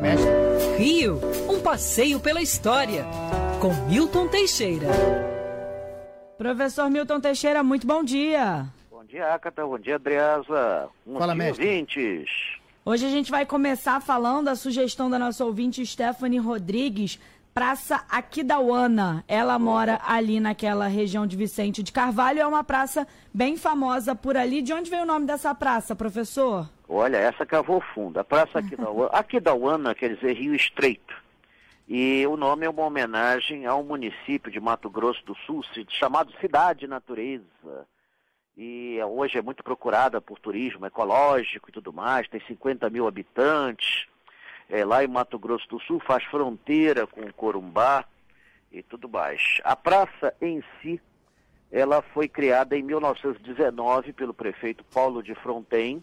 Mestre. Rio, um passeio pela história, com Milton Teixeira. Professor Milton Teixeira, muito bom dia. Bom dia, Acata. Bom dia, Adriasa. Um Fala, mestre. ouvintes. Hoje a gente vai começar falando a sugestão da nossa ouvinte Stephanie Rodrigues, Praça Aquidauana. Ela mora ali naquela região de Vicente de Carvalho, é uma praça bem famosa por ali. De onde veio o nome dessa praça, professor? Olha, essa cavou fundo. A Praça Aquidauana, Aquidauana quer dizer Rio Estreito. E o nome é uma homenagem a um município de Mato Grosso do Sul chamado Cidade Natureza. E hoje é muito procurada por turismo ecológico e tudo mais, tem 50 mil habitantes. É, lá em Mato Grosso do Sul faz fronteira com o Corumbá e tudo mais. A praça em si, ela foi criada em 1919 pelo prefeito Paulo de Fronten,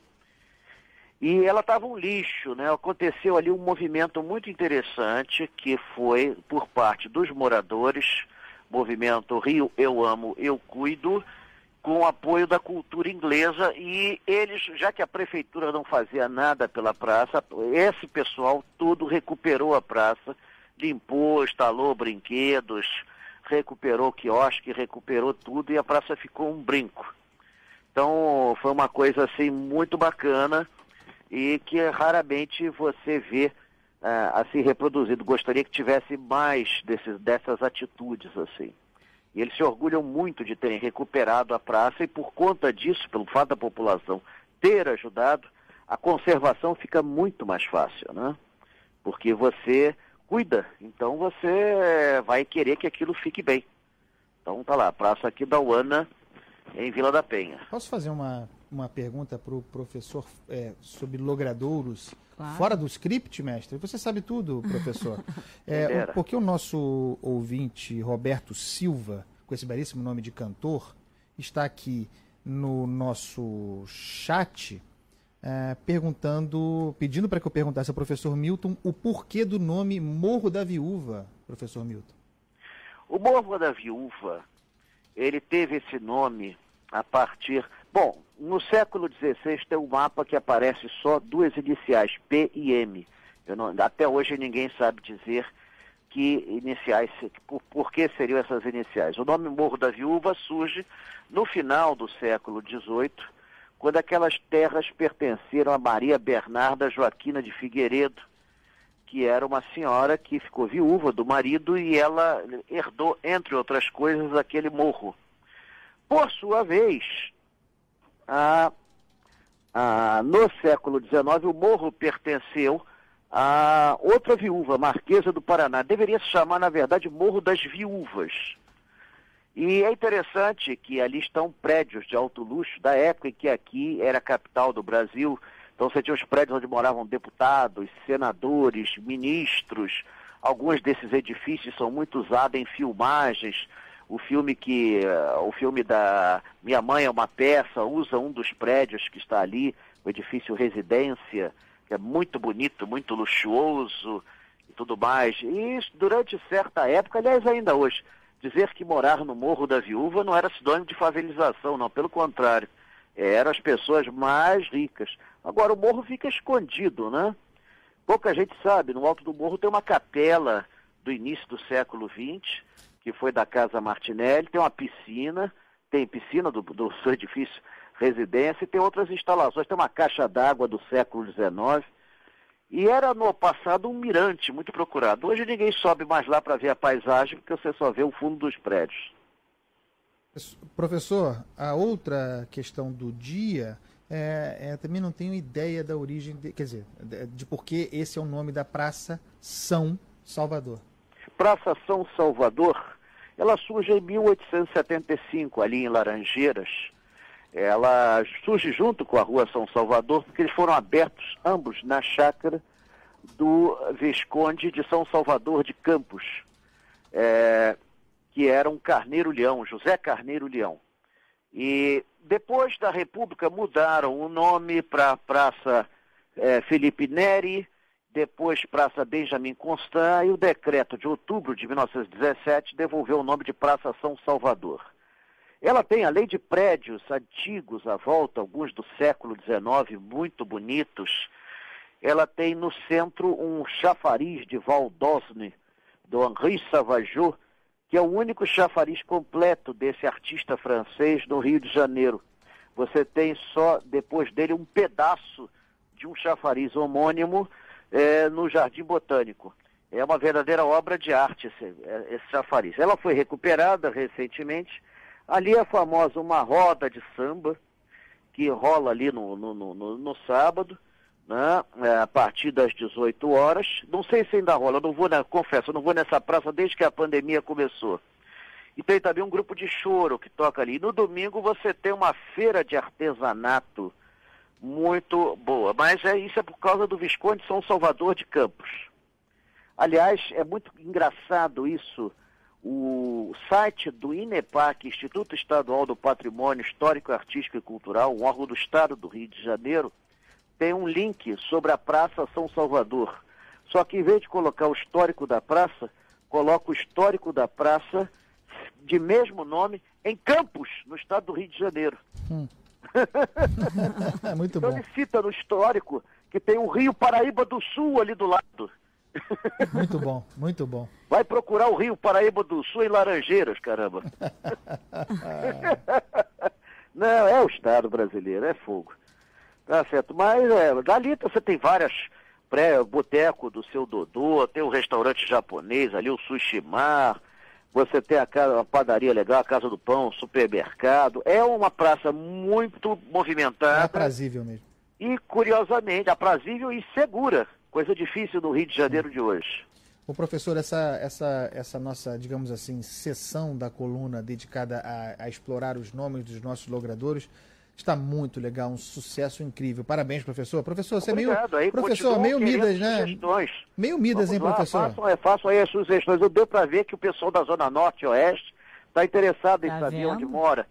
e ela estava um lixo, né? Aconteceu ali um movimento muito interessante que foi por parte dos moradores, movimento Rio Eu Amo, Eu Cuido, com o apoio da cultura inglesa e eles, já que a prefeitura não fazia nada pela praça, esse pessoal todo recuperou a praça, limpou, instalou brinquedos, recuperou quiosque, recuperou tudo e a praça ficou um brinco. Então foi uma coisa assim muito bacana e que raramente você vê ah, assim reproduzido. Gostaria que tivesse mais desses, dessas atitudes assim. E eles se orgulham muito de terem recuperado a praça e por conta disso, pelo fato da população ter ajudado, a conservação fica muito mais fácil, né? Porque você cuida, então você vai querer que aquilo fique bem. Então tá lá, Praça aqui da Uana, em Vila da Penha. Posso fazer uma, uma pergunta para o professor é, sobre logradouros? Claro. Fora do script, mestre? Você sabe tudo, professor. É, porque o nosso ouvinte, Roberto Silva, com esse belíssimo nome de cantor, está aqui no nosso chat é, perguntando, pedindo para que eu perguntasse ao professor Milton o porquê do nome Morro da Viúva, professor Milton. O Morro da Viúva, ele teve esse nome a partir. Bom, no século XVI tem um mapa que aparece só duas iniciais, P e M. Não- até hoje ninguém sabe dizer que iniciais, por, por que seriam essas iniciais. O nome Morro da Viúva surge no final do século XVIII, quando aquelas terras pertenceram a Maria Bernarda Joaquina de Figueiredo, que era uma senhora que ficou viúva do marido e ela herdou, entre outras coisas, aquele morro. Por sua vez, a, a, no século XIX, o morro pertenceu a outra viúva, Marquesa do Paraná. Deveria se chamar, na verdade, Morro das Viúvas. E é interessante que ali estão prédios de alto luxo da época em que aqui era a capital do Brasil. Então você tinha os prédios onde moravam deputados, senadores, ministros. Alguns desses edifícios são muito usados em filmagens. O filme que eh, o filme da Minha Mãe é uma peça usa um dos prédios que está ali, o edifício Residência, que é muito bonito, muito luxuoso e tudo mais. E durante certa época, aliás ainda hoje, dizer que morar no Morro da Viúva não era sinônimo de favelização, não, pelo contrário. Eram as pessoas mais ricas. Agora o morro fica escondido, né? Pouca gente sabe, no alto do morro tem uma capela do início do século XX, que foi da Casa Martinelli, tem uma piscina, tem piscina do, do seu edifício residência e tem outras instalações, tem uma caixa d'água do século XIX. E era no passado um mirante muito procurado. Hoje ninguém sobe mais lá para ver a paisagem, porque você só vê o fundo dos prédios. Professor, a outra questão do dia é, é, também não tenho ideia da origem, de, quer dizer, de, de por que esse é o nome da Praça São Salvador. Praça São Salvador, ela surge em 1875, ali em Laranjeiras. Ela surge junto com a Rua São Salvador, porque eles foram abertos ambos na chácara do Visconde de São Salvador de Campos, é, que era um Carneiro Leão, José Carneiro Leão. E depois da República mudaram o nome para Praça é, Felipe Neri, depois Praça Benjamin Constant, e o decreto de outubro de 1917 devolveu o nome de Praça São Salvador. Ela tem, além de prédios antigos à volta, alguns do século XIX, muito bonitos, ela tem no centro um chafariz de Val d'Osne, do Henri Savajou, que é o único chafariz completo desse artista francês no Rio de Janeiro. Você tem só depois dele um pedaço de um chafariz homônimo é, no Jardim Botânico. É uma verdadeira obra de arte esse, é, esse chafariz. Ela foi recuperada recentemente. Ali é famosa uma roda de samba que rola ali no, no, no, no sábado, né, é, a partir das 18 horas. Não sei se ainda rola, não vou, né, confesso, não vou nessa praça desde que a pandemia começou. E tem também um grupo de choro que toca ali. No domingo você tem uma feira de artesanato muito boa. Mas é, isso é por causa do Visconde São Salvador de Campos. Aliás, é muito engraçado isso. O site do INEPAC, Instituto Estadual do Patrimônio Histórico, Artístico e Cultural, um órgão do Estado do Rio de Janeiro, tem um link sobre a Praça São Salvador. Só que em vez de colocar o histórico da praça, coloca o histórico da praça de mesmo nome em Campos, no estado do Rio de Janeiro. Hum. Muito então bom. ele cita no histórico que tem o Rio Paraíba do Sul ali do lado. Muito bom, muito bom. Vai procurar o Rio Paraíba do Sul em Laranjeiras, caramba. Não, é o Estado brasileiro, é fogo. Tá certo, mas é, dali você tem várias pré boteco do seu Dodô, tem o um restaurante japonês ali, o Sushimar, você tem a, casa, a padaria legal, a Casa do Pão, supermercado. É uma praça muito movimentada. É aprazível mesmo. E, curiosamente, aprazível e segura. Coisa difícil no Rio de Janeiro de hoje. O professor, essa, essa, essa nossa, digamos assim, sessão da coluna dedicada a, a explorar os nomes dos nossos logradores Está muito legal, um sucesso incrível. Parabéns, professor. Professor, você Obrigado. é meio. Aí, professor, meio Midas, né? Sugestões. Meio Midas, hein, professor? Façam, é, façam aí as sugestões. Eu deu para ver que o pessoal da Zona Norte e Oeste está interessado em tá saber vendo? onde mora.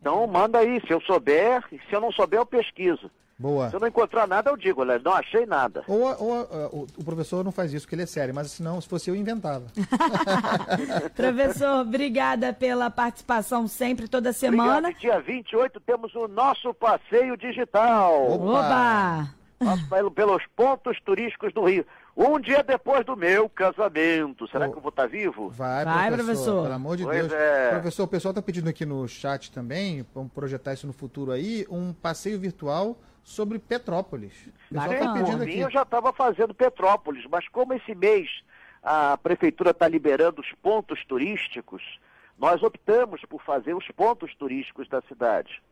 Então, manda aí. Se eu souber, se eu não souber, eu pesquiso. Boa. Se eu não encontrar nada, eu digo, olha, não achei nada. Ou, ou uh, o professor não faz isso, porque ele é sério, mas senão, se fosse eu, inventava. professor, obrigada pela participação sempre, toda semana. Obrigado. Dia 28 temos o nosso passeio digital. Opa! Opa. pelos pontos turísticos do Rio. Um dia depois do meu casamento. Será oh. que eu vou estar vivo? Vai, Vai professor, professor. Pelo amor de pois Deus. É. Professor, o pessoal está pedindo aqui no chat também, vamos projetar isso no futuro aí, um passeio virtual sobre Petrópolis. Pedindo aqui. Eu já estava fazendo Petrópolis, mas como esse mês a prefeitura está liberando os pontos turísticos, nós optamos por fazer os pontos turísticos da cidade.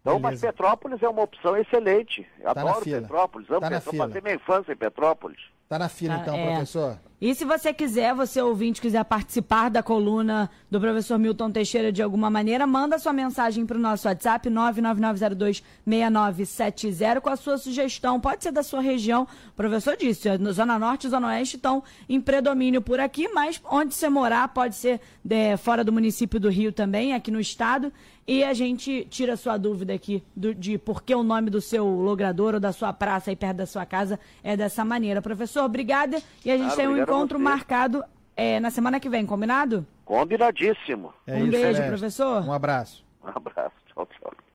Então, Beleza. mas Petrópolis é uma opção excelente. Tá Adoro Petrópolis. Amo tá Petrópolis. Passei minha infância em Petrópolis. Tá na fila, então, é. professor. E se você quiser, você ouvinte, quiser participar da coluna do professor Milton Teixeira de alguma maneira, manda sua mensagem para o nosso WhatsApp 999026970 com a sua sugestão. Pode ser da sua região. O professor disse, Zona Norte e Zona Oeste estão em predomínio por aqui, mas onde você morar pode ser de, é, fora do município do Rio também, aqui no estado. E a gente tira a sua dúvida aqui do, de por que o nome do seu logrador ou da sua praça aí perto da sua casa é dessa maneira. Professor, obrigada. E a gente claro, tem um encontro marcado é, na semana que vem, combinado? Combinadíssimo. É um isso, beijo, professor. Um abraço. Um abraço. Tchau, tchau.